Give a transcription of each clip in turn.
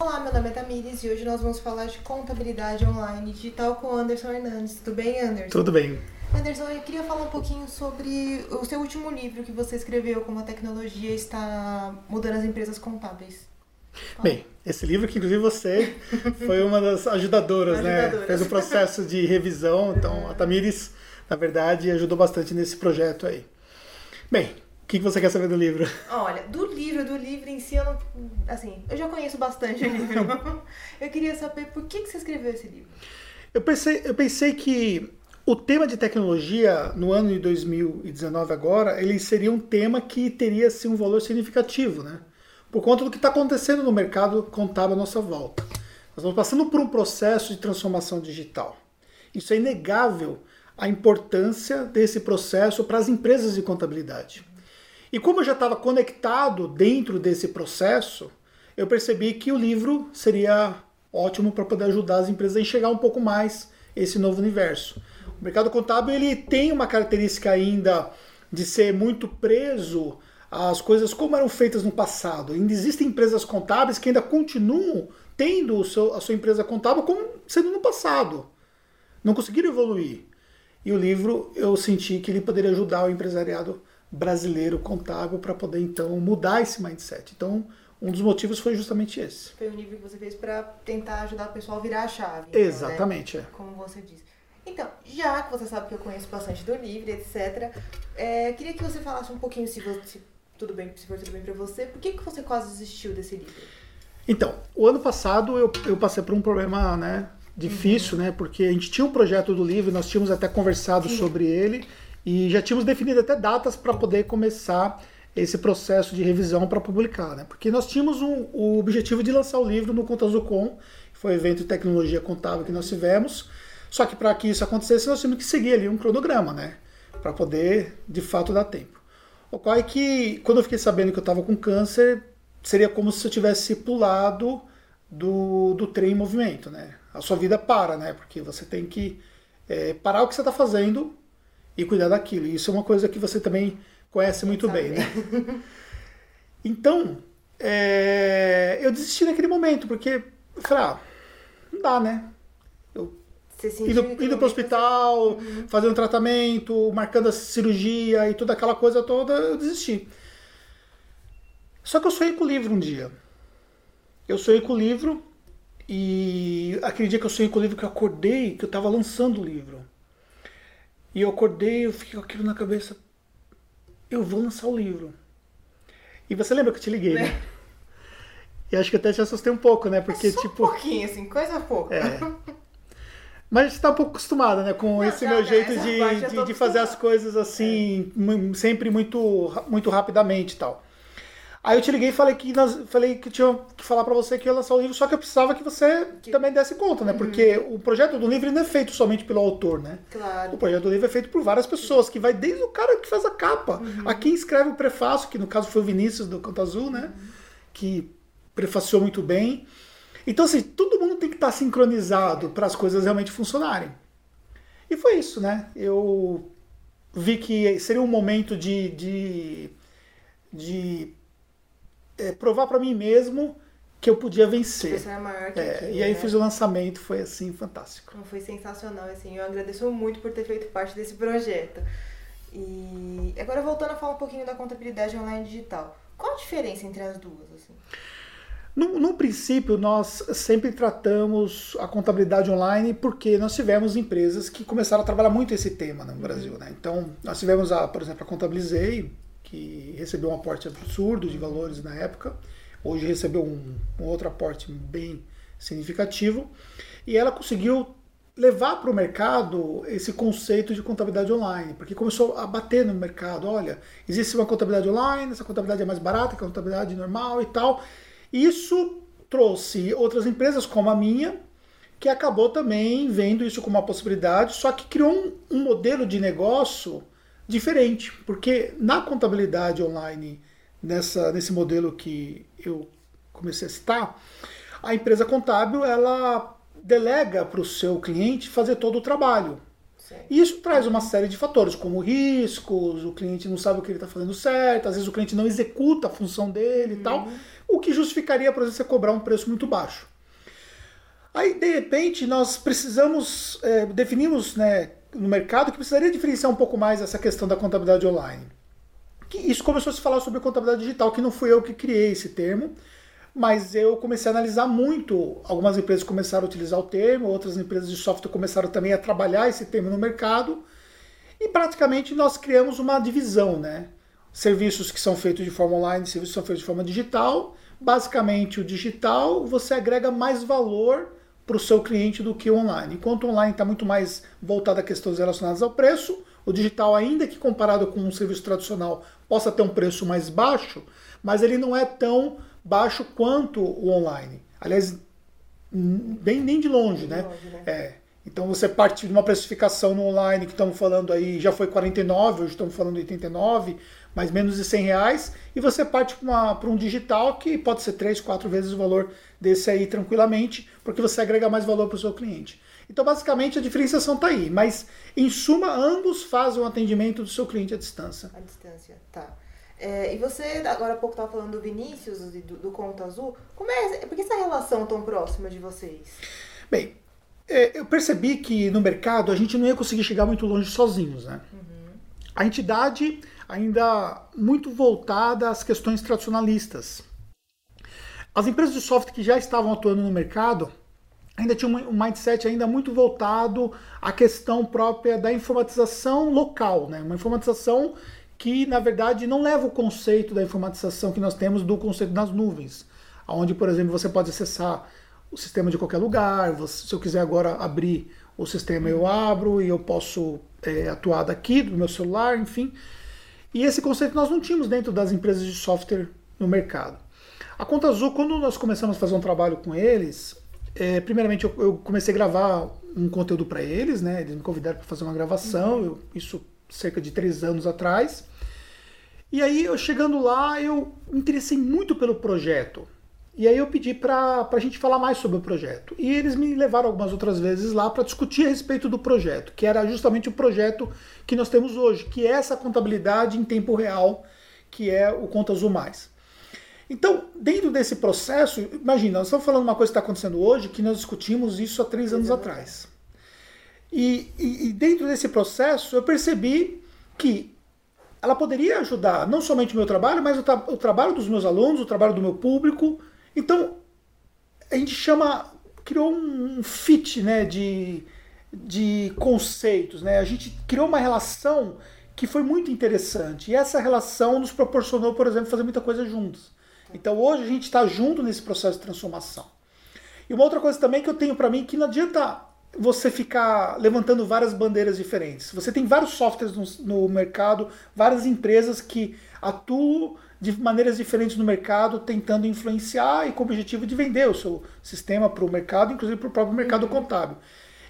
Olá, meu nome é Tamires e hoje nós vamos falar de contabilidade online digital com Anderson Hernandes. Tudo bem, Anderson? Tudo bem. Anderson, eu queria falar um pouquinho sobre o seu último livro que você escreveu, como a tecnologia está mudando as empresas contábeis. Bem, esse livro que inclusive você foi uma das ajudadoras, né? Fez o processo de revisão, então a Tamires, na verdade, ajudou bastante nesse projeto aí. Bem, o que você quer saber do livro? Olha, do livro, do livro em si, eu não. Assim, eu já conheço bastante o livro. eu queria saber por que, que você escreveu esse livro. Eu pensei, eu pensei que o tema de tecnologia no ano de 2019 agora, ele seria um tema que teria assim, um valor significativo, né? Por conta do que está acontecendo no mercado contábil à nossa volta. Nós estamos passando por um processo de transformação digital. Isso é inegável a importância desse processo para as empresas de contabilidade. E como eu já estava conectado dentro desse processo, eu percebi que o livro seria ótimo para poder ajudar as empresas a enxergar um pouco mais esse novo universo. O mercado contábil ele tem uma característica ainda de ser muito preso às coisas como eram feitas no passado. Ainda existem empresas contábeis que ainda continuam tendo seu, a sua empresa contábil como sendo no passado. Não conseguiram evoluir. E o livro eu senti que ele poderia ajudar o empresariado brasileiro contábil para poder então mudar esse mindset. Então, um dos motivos foi justamente esse. Foi um livro que você fez para tentar ajudar o pessoal a virar a chave. Então, Exatamente, né? é. Como você disse. Então, já que você sabe que eu conheço bastante do livro, etc., é, queria que você falasse um pouquinho, se, você, tudo bem, se for tudo bem para você, por que, que você quase desistiu desse livro? Então, o ano passado eu, eu passei por um problema, né, difícil, uhum. né, porque a gente tinha um projeto do livro, nós tínhamos até conversado Sim. sobre ele e já tínhamos definido até datas para poder começar esse processo de revisão para publicar, né, porque nós tínhamos um, o objetivo de lançar o livro no Conta Zucom, que foi o evento de tecnologia contábil que nós tivemos, só que para que isso acontecesse, nós tínhamos que seguir ali um cronograma, né? Para poder, de fato, dar tempo. Ocorre que, quando eu fiquei sabendo que eu estava com câncer, seria como se eu tivesse pulado do, do trem em movimento, né? A sua vida para, né? Porque você tem que é, parar o que você está fazendo e cuidar daquilo. Isso é uma coisa que você também conhece muito bem, né? Então, é, eu desisti naquele momento, porque eu falei, ah, não dá, né? indo, indo para o hospital, uhum. fazendo tratamento, marcando a cirurgia e toda aquela coisa toda, eu desisti. Só que eu sonhei com o livro um dia. Eu sonhei com o livro e aquele dia que eu sonhei com o livro que eu acordei, que eu estava lançando o livro. E eu acordei, eu fiquei com aquilo na cabeça. Eu vou lançar o livro. E você lembra que eu te liguei, né? né? E acho que até te assustei um pouco, né? Porque, Só tipo. Um pouquinho, assim, coisa pouca. É. Mas a gente tá um pouco acostumada, né? Com não, esse meu jeito de, de, de, fazer as coisas assim, é. sempre muito, muito rapidamente e tal. Aí eu te liguei e falei que, nós, falei que tinha que falar para você que ia lançar o livro, só que eu precisava que você também desse conta, né? Uhum. Porque o projeto do livro não é feito somente pelo autor, né? Claro. O projeto do livro é feito por várias pessoas, que vai desde o cara que faz a capa, uhum. a quem escreve o prefácio, que no caso foi o Vinícius do Canto Azul, né? Uhum. Que prefaciou muito bem. Então, assim, todo mundo tem que estar sincronizado para as coisas realmente funcionarem. E foi isso, né? Eu vi que seria um momento de, de, de é, provar para mim mesmo que eu podia vencer. É maior que é, aquilo, E aí né? fiz o lançamento, foi assim, fantástico. Foi sensacional, assim, eu agradeço muito por ter feito parte desse projeto. E agora voltando a falar um pouquinho da contabilidade online digital. Qual a diferença entre as duas, assim? No, no, princípio, nós sempre tratamos a contabilidade online porque nós tivemos empresas que começaram a trabalhar muito esse tema no Brasil. Né? Então, nós tivemos, a, por exemplo, a Contabilizei, que recebeu um aporte absurdo de valores na época, hoje recebeu um, um outro aporte bem significativo, e ela conseguiu levar para o mercado esse conceito de contabilidade online, porque começou a bater no mercado, olha, existe uma contabilidade online, essa contabilidade é mais barata que a contabilidade normal e tal, isso trouxe outras empresas como a minha, que acabou também vendo isso como uma possibilidade, só que criou um, um modelo de negócio diferente, porque na contabilidade online, nessa, nesse modelo que eu comecei a citar, a empresa contábil ela delega para o seu cliente fazer todo o trabalho. E isso traz uma série de fatores, como riscos, o cliente não sabe o que ele está fazendo certo, às vezes o cliente não executa a função dele uhum. e tal, o que justificaria, por exemplo, você cobrar um preço muito baixo. Aí, de repente, nós precisamos, é, definimos né, no mercado que precisaria diferenciar um pouco mais essa questão da contabilidade online. Que isso começou a se falar sobre contabilidade digital, que não fui eu que criei esse termo, mas eu comecei a analisar muito. Algumas empresas começaram a utilizar o termo, outras empresas de software começaram também a trabalhar esse termo no mercado, e praticamente nós criamos uma divisão, né? Serviços que são feitos de forma online, serviços que são feitos de forma digital. Basicamente, o digital você agrega mais valor para o seu cliente do que o online. Enquanto o online está muito mais voltado a questões relacionadas ao preço, o digital, ainda que comparado com um serviço tradicional, possa ter um preço mais baixo, mas ele não é tão baixo quanto o online. Aliás, bem nem de longe, né? Longe, né? É. Então você parte de uma precificação no online que estamos falando aí, já foi 49, hoje estamos falando 89, mais menos de 100 reais, e você parte para um digital que pode ser 3, 4 vezes o valor desse aí tranquilamente, porque você agrega mais valor para o seu cliente. Então, basicamente, a diferenciação está aí, mas em suma, ambos fazem o atendimento do seu cliente à distância. À distância, tá. É, e você, agora há pouco estava falando do Vinícius, do, do Conta Azul. Como é, por que essa relação tão próxima de vocês? Bem, é, eu percebi que no mercado a gente não ia conseguir chegar muito longe sozinhos, né? Uhum. A entidade ainda muito voltada às questões tradicionalistas. As empresas de software que já estavam atuando no mercado ainda tinham um mindset ainda muito voltado à questão própria da informatização local, né? Uma informatização que na verdade não leva o conceito da informatização que nós temos do conceito das nuvens, onde, por exemplo, você pode acessar o sistema de qualquer lugar. Se eu quiser agora abrir o sistema, eu abro e eu posso é, atuar daqui do meu celular, enfim. E esse conceito nós não tínhamos dentro das empresas de software no mercado. A Conta Azul, quando nós começamos a fazer um trabalho com eles, é, primeiramente eu, eu, comecei a gravar um conteúdo para eles, né? Eles me convidaram para fazer uma gravação, eu, isso cerca de três anos atrás. E aí, eu chegando lá, eu me interessei muito pelo projeto. E aí eu pedi para a gente falar mais sobre o projeto. E eles me levaram algumas outras vezes lá para discutir a respeito do projeto, que era justamente o projeto que nós temos hoje, que é essa contabilidade em tempo real, que é o Conta Azul Mais. Então, dentro desse processo, imagina, nós estamos falando uma coisa que está acontecendo hoje, que nós discutimos isso há três anos atrás. E, e, e dentro desse processo, eu percebi que ela poderia ajudar não somente o meu trabalho, mas o, tra o trabalho dos meus alunos, o trabalho do meu público. Então, a gente chama, criou um fit né, de, de conceitos. Né? A gente criou uma relação que foi muito interessante. E essa relação nos proporcionou, por exemplo, fazer muita coisa juntos. Então hoje a gente está junto nesse processo de transformação. E uma outra coisa também que eu tenho para mim que não adianta você ficar levantando várias bandeiras diferentes. Você tem vários softwares no, no, mercado, várias empresas que atuam de maneiras diferentes no mercado, tentando influenciar e com o objetivo de vender o seu sistema para o mercado, inclusive para o próprio mercado uhum. contábil.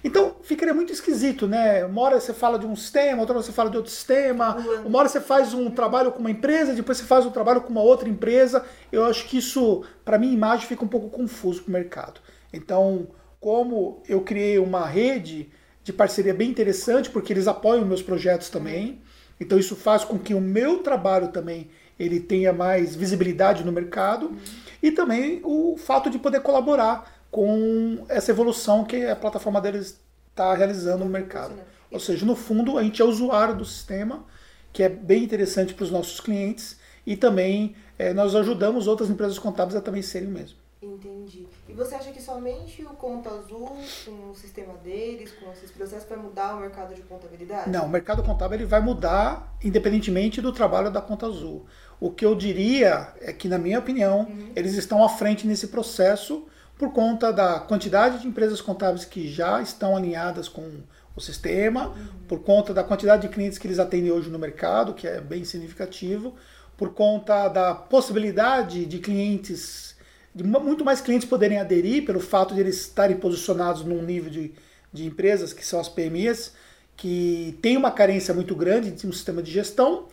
Então ficaria muito esquisito, né? Uma hora você fala de um sistema, outra hora você fala de outro sistema, uma hora você faz um trabalho com uma empresa, depois você faz um trabalho com uma outra empresa. Eu acho que isso, para mim, imagem fica um pouco confuso para o mercado. Então, como eu criei uma rede de parceria bem interessante, porque eles apoiam meus projetos também. Então isso faz com que o meu trabalho também ele tenha mais visibilidade no mercado uhum. e também o fato de poder colaborar com essa evolução que a plataforma deles está realizando no mercado. Ou seja, no fundo, a gente é usuário do sistema, que é bem interessante para os nossos clientes, e também é, nós ajudamos outras empresas contábeis a também serem o mesmo. Entendi. E você acha que somente o Conta Azul, com o sistema deles, com esses processos, vai mudar o mercado de contabilidade? Não, o mercado contábil ele vai mudar independentemente do trabalho da Conta Azul. O que eu diria é que, na minha opinião, uhum. eles estão à frente nesse processo por conta da quantidade de empresas contábeis que já estão alinhadas com o sistema, por conta da quantidade de clientes que eles atendem hoje no mercado, que é bem significativo, por conta da possibilidade de clientes, de muito mais clientes poderem aderir pelo fato de eles estarem posicionados num nível de, de empresas que são as PMEs, que tem uma carência muito grande de um sistema de gestão.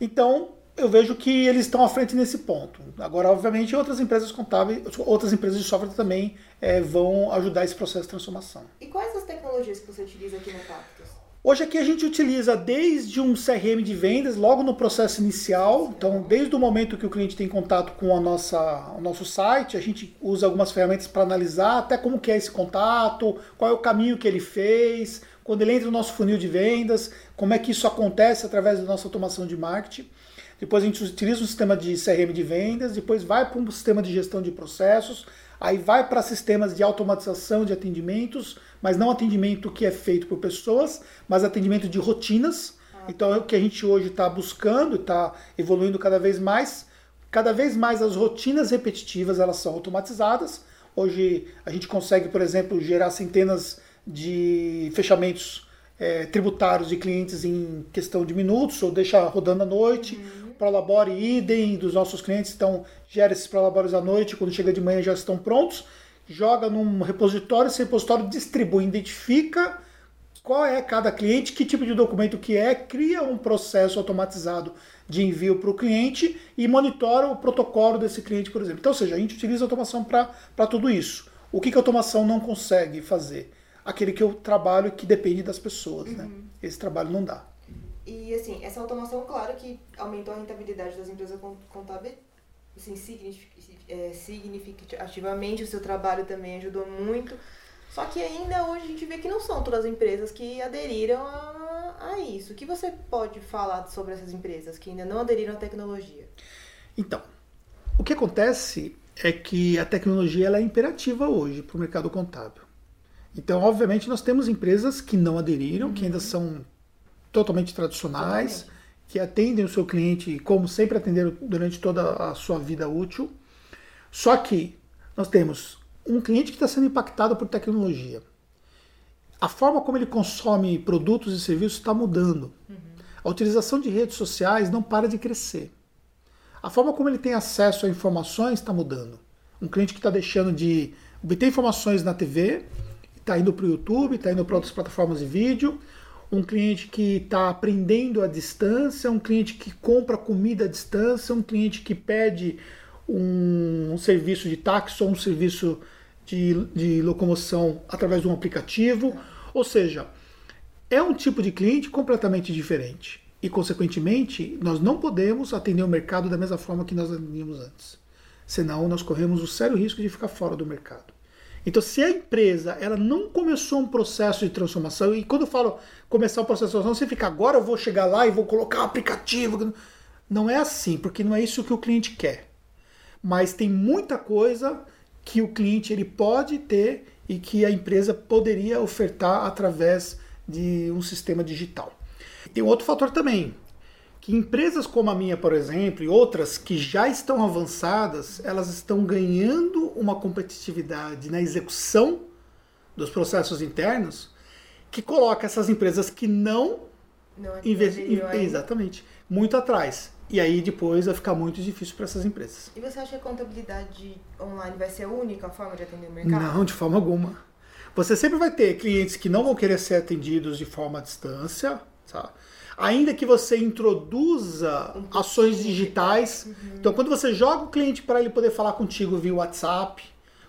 Então, eu vejo que eles estão à frente nesse ponto. Agora, obviamente, outras empresas contábeis, outras empresas de software também é, vão ajudar esse processo de transformação. E quais as tecnologias que você utiliza aqui no Cactus? Hoje aqui a gente utiliza desde um CRM de vendas, logo no processo inicial. Então, desde o momento que o cliente tem contato com a nossa, o nosso site, a gente usa algumas ferramentas para analisar até como que é esse contato, qual é o caminho que ele fez, quando ele entra no nosso funil de vendas, como é que isso acontece através da nossa automação de marketing. Depois a gente utiliza um sistema de CRM de vendas, depois vai para um sistema de gestão de processos, aí vai para sistemas de automatização de atendimentos, mas não atendimento que é feito por pessoas, mas atendimento de rotinas. Então é o que a gente hoje está buscando, está evoluindo cada vez mais. Cada vez mais as rotinas repetitivas elas são automatizadas. Hoje a gente consegue, por exemplo, gerar centenas de fechamentos é, tributários de clientes em questão de minutos ou deixar rodando à noite. Uhum. Prolabore idem dos nossos clientes, então gera esses prolabores à noite, quando chega de manhã já estão prontos, joga num repositório, esse repositório distribui, identifica qual é cada cliente, que tipo de documento que é, cria um processo automatizado de envio para o cliente e monitora o protocolo desse cliente, por exemplo. Então, ou seja, a gente utiliza automação para tudo isso. O que, que a automação não consegue fazer? aquele que eu trabalho que depende das pessoas, né? uhum. né? Esse trabalho não dá. E assim, essa automação, claro que aumentou a rentabilidade das empresas contábeis, assim, é, significativamente, o seu trabalho também ajudou muito. Só que ainda hoje a gente vê que não são todas as empresas que aderiram a, a isso. O que você pode falar sobre essas empresas que ainda não aderiram à tecnologia? Então, o que acontece é que a tecnologia ela é imperativa hoje para o mercado contábil. Então, obviamente, nós temos empresas que não aderiram, uhum. que ainda uhum. são totalmente tradicionais, totalmente. que atendem o seu cliente como sempre atenderam durante toda a sua vida útil. Só que nós temos um cliente que está sendo impactado por tecnologia. A forma como ele consome produtos e serviços está mudando. Uhum. A utilização de redes sociais não para de crescer. A forma como ele tem acesso a informações está mudando. Um cliente que está deixando de obter informações na TV está indo para o YouTube, está indo para outras plataformas de vídeo, um cliente que está aprendendo à distância, um cliente que compra comida à distância, um cliente que pede um, um serviço de táxi ou um serviço de, de locomoção através de um aplicativo. Ou seja, é um tipo de cliente completamente diferente. E, consequentemente, nós não podemos atender o mercado da mesma forma que nós atendíamos antes. Senão, nós corremos o sério risco de ficar fora do mercado. Então, se a empresa ela não começou um processo de transformação, e quando eu falo começar o processo de transformação, você fica agora eu vou chegar lá e vou colocar um aplicativo. Não é assim, porque não é isso que o cliente quer. Mas tem muita coisa que o cliente ele pode ter e que a empresa poderia ofertar através de um sistema digital. Tem outro fator também que empresas como a minha, por exemplo, e outras que já estão avançadas, elas estão ganhando uma competitividade na execução dos processos internos que coloca essas empresas que não, não é exatamente muito atrás. E aí depois vai ficar muito difícil para essas empresas. E você acha que a contabilidade online vai ser a única forma de atender o mercado? Não, de forma alguma. Você sempre vai ter clientes que não vão querer ser atendidos de forma à distância, sabe? Ainda que você introduza um ações digitais. Uhum. Então, quando você joga o cliente para ele poder falar contigo via WhatsApp,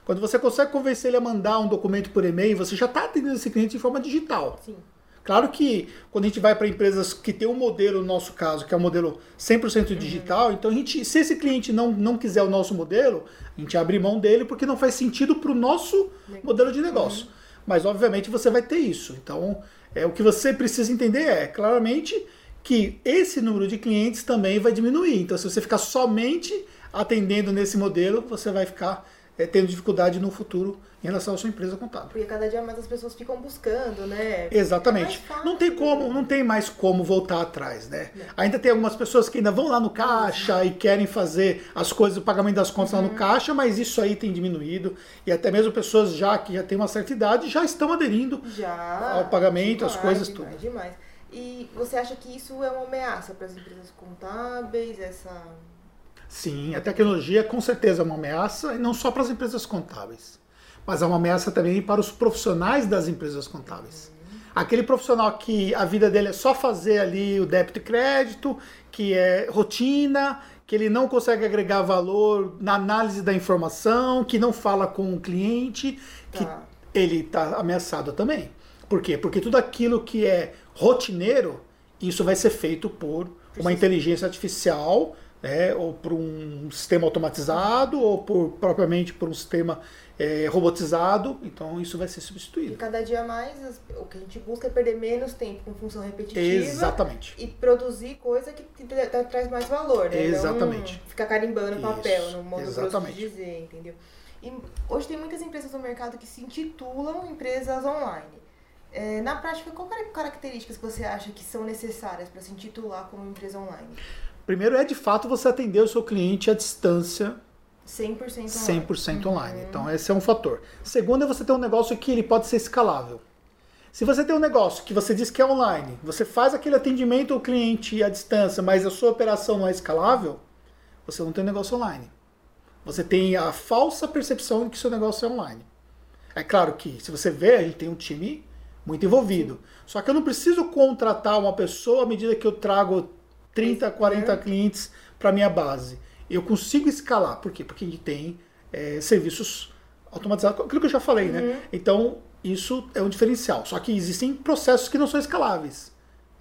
quando você consegue convencer ele a mandar um documento por e-mail, você já está atendendo esse cliente de forma digital. Sim. Claro que quando a gente vai para empresas que tem um modelo, no nosso caso, que é um modelo 100% uhum. digital, uhum. então a gente, se esse cliente não, não quiser o nosso modelo, a gente abre mão dele porque não faz sentido para o nosso modelo de negócio. Uhum. Mas obviamente você vai ter isso. Então é, o que você precisa entender é, claramente, que esse número de clientes também vai diminuir. Então, se você ficar somente atendendo nesse modelo, você vai ficar é, tendo dificuldade no futuro em relação à sua empresa contábil. Porque cada dia mais as pessoas ficam buscando, né? Exatamente. É não tem como, não tem mais como voltar atrás, né? Não. Ainda tem algumas pessoas que ainda vão lá no caixa e querem fazer as coisas, o pagamento das contas uhum. lá no uhum. caixa, mas isso aí tem diminuído e até mesmo pessoas já que já têm uma certa idade já estão aderindo já, ao pagamento, demais, as coisas demais, tudo. Demais. E você acha que isso é uma ameaça para as empresas contábeis, essa Sim, a tecnologia com certeza é uma ameaça, e não só para as empresas contábeis, mas é uma ameaça também para os profissionais das empresas contábeis. Aquele profissional que a vida dele é só fazer ali o débito e crédito, que é rotina, que ele não consegue agregar valor na análise da informação, que não fala com o cliente, que tá. ele está ameaçado também. Por quê? Porque tudo aquilo que é rotineiro, isso vai ser feito por uma inteligência artificial, né, ou por um sistema automatizado, ou por propriamente por um sistema é, robotizado, então isso vai ser substituído. E cada dia mais o que a gente busca é perder menos tempo com função repetitiva. Exatamente. E produzir coisa que, traz mais valor, né? Exatamente. Não ficar carimbando Isso, papel, no modo grosso de exatamente. dizer, entendeu? E hoje tem muitas empresas no mercado que se intitulam empresas online. É, na prática, qual características que você acha que são necessárias para se intitular como empresa online? Primeiro é de fato você atender o seu cliente à distância 100% online. 100% online. Então, esse é um fator. Segundo é você ter um negócio que ele pode ser escalável. Se você tem um negócio que você diz que é online, você faz aquele atendimento ao cliente à distância, mas a sua operação não é escalável, você não tem negócio online. Você tem a falsa percepção de que seu negócio é online. É claro que, se você vê, a gente tem um time muito envolvido. Sim. Só que eu não preciso contratar uma pessoa à medida que eu trago 30, 40 clientes para minha base eu consigo escalar. Por quê? Porque a gente tem é, serviços automatizados, aquilo que eu já falei, né? uhum. né? Então, isso é um diferencial. Só que existem processos que não são escaláveis.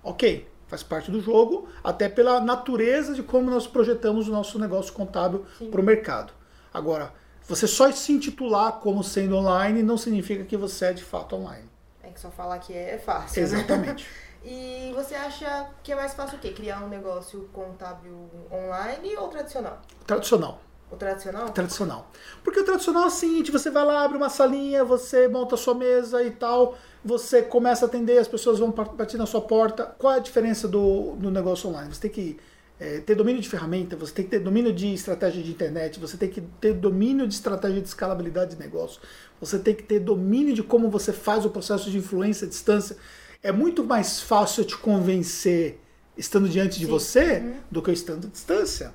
Ok, faz parte do jogo, até pela natureza de como nós projetamos o nosso negócio contábil para o mercado. Agora, você só se intitular como sendo online não significa que você é de fato online. É que só falar que é, é fácil. Né? Exatamente. Né? E você acha que é mais fácil o quê? Criar um negócio contábil online ou tradicional? Tradicional. O tradicional? Tradicional. Porque o tradicional é o seguinte, você vai lá, abre uma salinha, você monta a sua mesa e tal, você começa a atender, as pessoas vão partir na sua porta. Qual é a diferença do, do negócio online? Você tem que é, ter domínio de ferramenta, você tem que ter domínio de estratégia de internet, você tem que ter domínio de estratégia de escalabilidade de negócio, você tem que ter domínio de como você faz o processo de influência à distância é muito mais fácil te convencer estando diante de Sim. você uhum. do que eu estando à distância.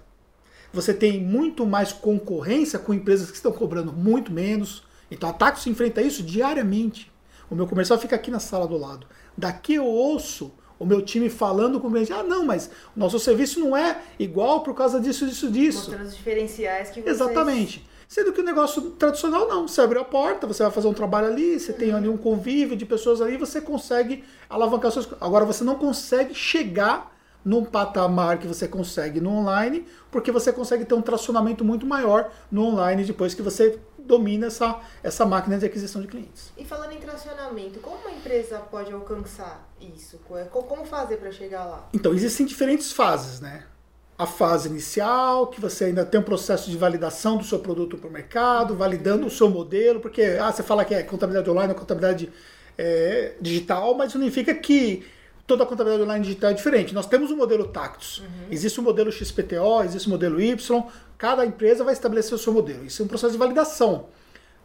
Você tem muito mais concorrência com empresas que estão cobrando muito menos. Então a Taxo enfrenta isso diariamente. O meu comercial fica aqui na sala do lado. Daqui eu ouço o meu time falando com o cliente, ah, não, mas o nosso serviço não é igual por causa disso, disso, disso. Mostrando os diferenciais que vocês... Exatamente. Sendo que o negócio tradicional não. Você abre a porta, você vai fazer um trabalho ali, você uhum. tem ali um convívio de pessoas ali, você consegue alavancar suas coisas. Agora você não consegue chegar num patamar que você consegue no online, porque você consegue ter um tracionamento muito maior no online depois que você domina essa, essa máquina de aquisição de clientes. E falando em tracionamento, como uma empresa pode alcançar isso? Como fazer para chegar lá? Então, existem diferentes fases, né? A fase inicial, que você ainda tem um processo de validação do seu produto para o mercado, validando o seu modelo, porque ah, você fala que é contabilidade online ou contabilidade é, digital, mas significa que toda a contabilidade online digital é diferente. Nós temos um modelo Tactus, uhum. existe o um modelo XPTO, existe o um modelo Y, cada empresa vai estabelecer o seu modelo. Isso é um processo de validação.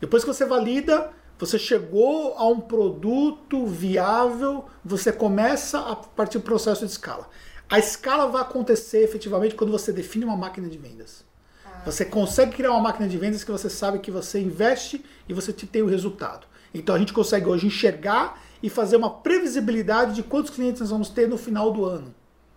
Depois que você valida, você chegou a um produto viável, você começa a partir do processo de escala. A escala vai acontecer efetivamente quando você define uma máquina de vendas. Ah. Você consegue criar uma máquina de vendas que você sabe que você investe e você tem o resultado. Então a gente consegue hoje enxergar e fazer uma previsibilidade de quantos clientes nós vamos ter no final do ano.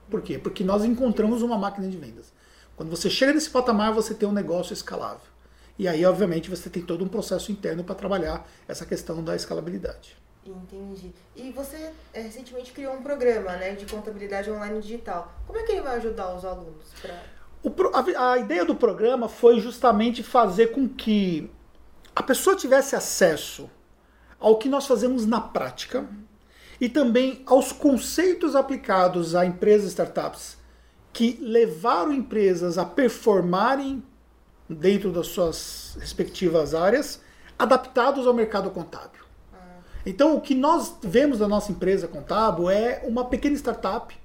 Por quê? Porque nós encontramos uma máquina de vendas. Quando você chega nesse patamar, você tem um negócio escalável. E aí, obviamente, você tem todo um processo interno para trabalhar essa questão da escalabilidade. Entendi. E você é, recentemente criou um programa né, de contabilidade online digital. Como é que ele vai ajudar os alunos? Pra... O, a, a ideia do programa foi justamente fazer com que a pessoa tivesse acesso ao que nós fazemos na prática e também aos conceitos aplicados a empresas e startups que levaram empresas a performarem dentro das suas respectivas áreas, adaptados ao mercado contábil. Então, o que nós vemos da nossa empresa contábil é uma pequena startup.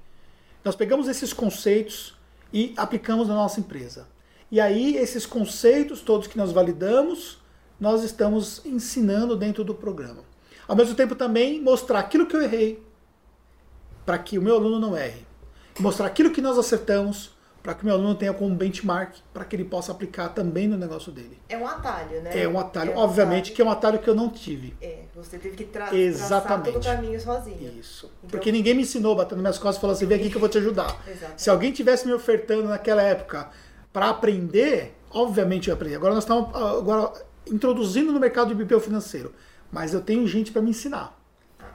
Nós pegamos esses conceitos e aplicamos na nossa empresa. E aí, esses conceitos todos que nós validamos, nós estamos ensinando dentro do programa. Ao mesmo tempo, também mostrar aquilo que eu errei, para que o meu aluno não erre. Mostrar aquilo que nós acertamos, para que o meu aluno tenha como benchmark, para que ele possa aplicar também no negócio dele. É um atalho, né? É um atalho, é um obviamente atalho. que é um atalho que eu não tive. É, você teve que tra Exatamente. traçar todo o caminho sozinho. Isso. Então... Porque ninguém me ensinou batendo minhas costas e falando assim, vem aqui que eu vou te ajudar. Exatamente. Se alguém tivesse me ofertando naquela época para aprender, obviamente eu ia aprender. Agora nós estamos agora, introduzindo no mercado de BPO financeiro, mas eu tenho gente para me ensinar.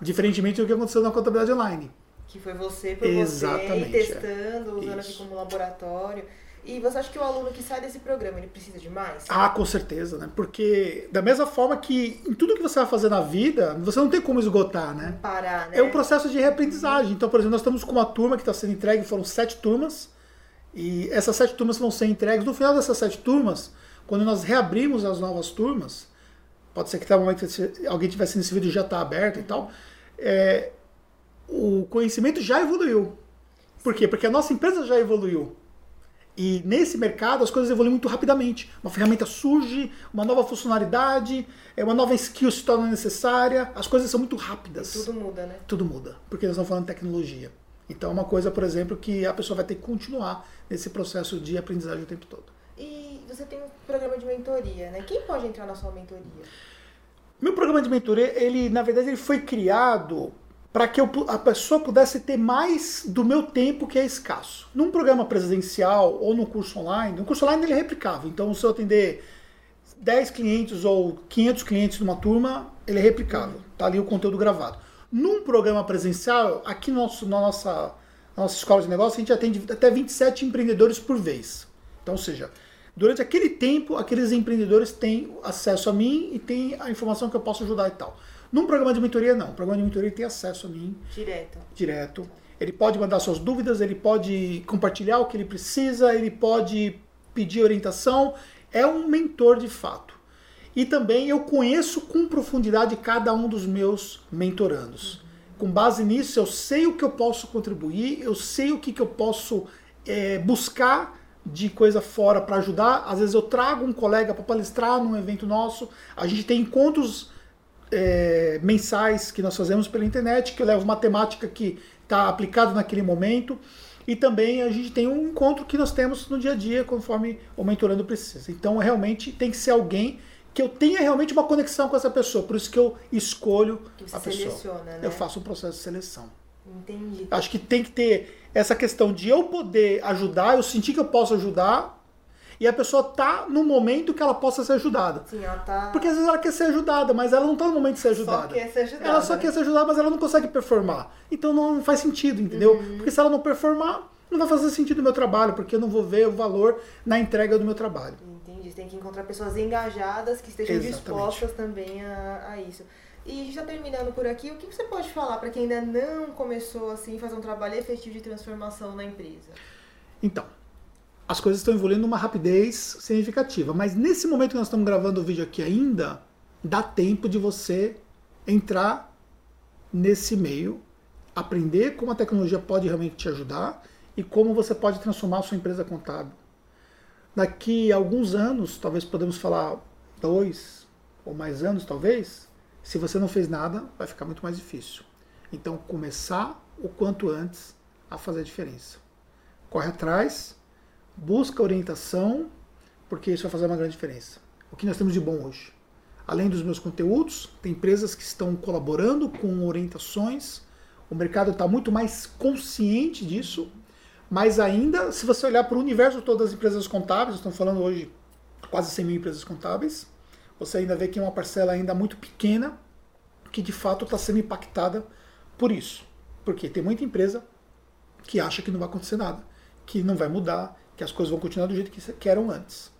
Diferentemente do que aconteceu na contabilidade online. Que foi você por Exatamente, você, é. testando, usando Isso. aqui como laboratório. E você acha que o aluno que sai desse programa, ele precisa de mais? Ah, com certeza, né? Porque da mesma forma que em tudo que você vai fazer na vida, você não tem como esgotar, né? Parar, né? É um processo de reaprendizagem. Então, por exemplo, nós estamos com uma turma que está sendo entregue, foram sete turmas, e essas sete turmas vão ser entregues. No final dessas sete turmas, quando nós reabrimos as novas turmas, pode ser que até o momento que alguém tivesse nesse vídeo já está aberto e tal, é, o conhecimento já evoluiu. Por quê? Porque a nossa empresa já evoluiu. E nesse mercado as coisas evoluem muito rapidamente. Uma ferramenta surge, uma nova funcionalidade, é, uma nova skill se torna necessária, as coisas são muito rápidas Tudo muda, né? tudo muda, porque nós estamos falando de tecnologia. Então é uma coisa, por exemplo, que a pessoa vai ter que continuar nesse processo de aprendizagem o tempo todo. E você tem um programa de mentoria, né? Quem pode entrar na sua mentoria? Meu programa de mentoria, ele na verdade ele foi criado para que eu a pessoa pudesse ter mais do meu tempo que é escasso. Num programa presencial ou no curso online, no curso online ele é replicável. Então se eu atender 10 clientes ou 500 clientes numa turma, ele é replicável. Tá ali o conteúdo gravado. Num programa presencial, aqui no nosso, na nossa, na nossa escola de negócio, a gente atende até 27 empreendedores por vez. Então, ou seja, durante aquele tempo, aqueles empreendedores têm acesso a mim e têm a informação que eu posso ajudar e tal. Num programa de mentoria, não. O programa de mentoria tem acesso a mim Direto. direto. Ele pode mandar suas dúvidas, ele pode compartilhar o que ele precisa, ele pode pedir orientação. É um mentor de fato. E também eu conheço com profundidade cada um dos meus mentorandos. Com base nisso, eu sei o que eu posso contribuir, eu sei o que, que eu posso é, buscar de coisa fora para ajudar. Às vezes eu trago um colega para palestrar num evento nosso. A gente tem encontros é, mensais que nós fazemos pela internet, que eu levo matemática que está aplicada naquele momento. E também a gente tem um encontro que nós temos no dia a dia, conforme o mentorando precisa. Então, realmente, tem que ser alguém que eu tenha realmente uma conexão com essa pessoa. Por isso que eu escolho Que a pessoa. seleciona, né? Eu faço um processo de seleção. Entendi. Acho que tem que ter essa questão de eu poder ajudar, eu sentir que eu posso ajudar, e a pessoa tá no momento que ela possa ser ajudada. Sim, ela tá. Porque às vezes ela quer ser ajudada, mas ela não tá no momento de ser ajudada. Só quer ser ajudada. Ela só né? quer ser ajudada, mas ela não consegue performar. Então não faz sentido, entendeu? Uhum. Porque se ela não performar, não vai fazer sentido o meu trabalho, porque eu não vou ver o valor na entrega do meu trabalho. Entendi. Tem que encontrar pessoas engajadas que estejam Exatamente. dispostas também a, a isso. E já terminando por aqui, o que você pode falar para quem ainda não começou assim fazer um trabalho efetivo de transformação na empresa? Então, as coisas estão evoluindo numa rapidez significativa, mas nesse momento que nós estamos gravando o vídeo aqui ainda, dá tempo de você entrar nesse meio, aprender como a tecnologia pode realmente te ajudar e como você pode transformar a sua empresa contábil. Daqui a alguns anos, talvez podemos falar dois ou mais anos, talvez, se você não fez nada, vai ficar muito mais difícil. Então, começar o quanto antes a fazer a diferença. Corre atrás, busca orientação, porque isso vai fazer uma grande diferença. O que nós temos de bom hoje? Além dos meus conteúdos, tem empresas que estão colaborando com orientações. O mercado está muito mais consciente disso. Mas ainda, se você olhar para o universo todo das empresas contábeis, estamos falando hoje quase 100 mil empresas contábeis, você ainda vê que é uma parcela ainda muito pequena que de fato está sendo impactada por isso. Porque tem muita empresa que acha que não vai acontecer nada, que não vai mudar, que as coisas vão continuar do jeito que, que eram antes.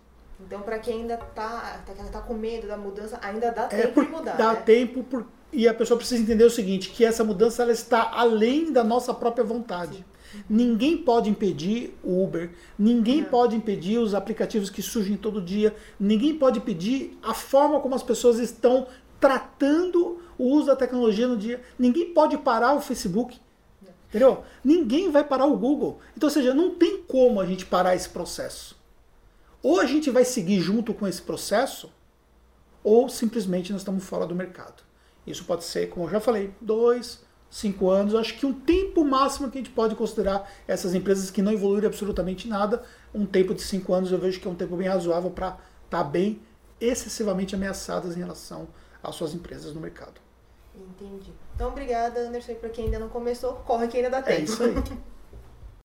Então, para quem ainda tá, tá, com medo da mudança, ainda dá É tempo por, de mudar. dá né? tempo por, e a pessoa precisa entender o seguinte, que essa mudança ela está além da nossa própria vontade. Ninguém pode impedir o Uber, ninguém pode impedir os aplicativos que surgem todo dia, ninguém pode impedir a forma como as pessoas estão tratando o uso da tecnologia no dia. Ninguém pode parar o Facebook. Entendeu? Ninguém vai parar o Google. Então, ou seja, não tem como a gente parar esse processo. Ou a gente vai seguir junto com esse processo, ou simplesmente nós estamos fora do mercado. Isso pode ser, como eu já falei, dois, cinco anos. Acho que um tempo máximo que a gente pode considerar essas empresas que não evoluíram absolutamente nada, um tempo de cinco anos eu vejo que é um tempo bem razoável para estar bem excessivamente ameaçadas em relação às suas empresas no mercado. Entendi. Então, obrigada, Anderson. E para quem ainda não começou, corre que ainda dá É tempo. isso aí.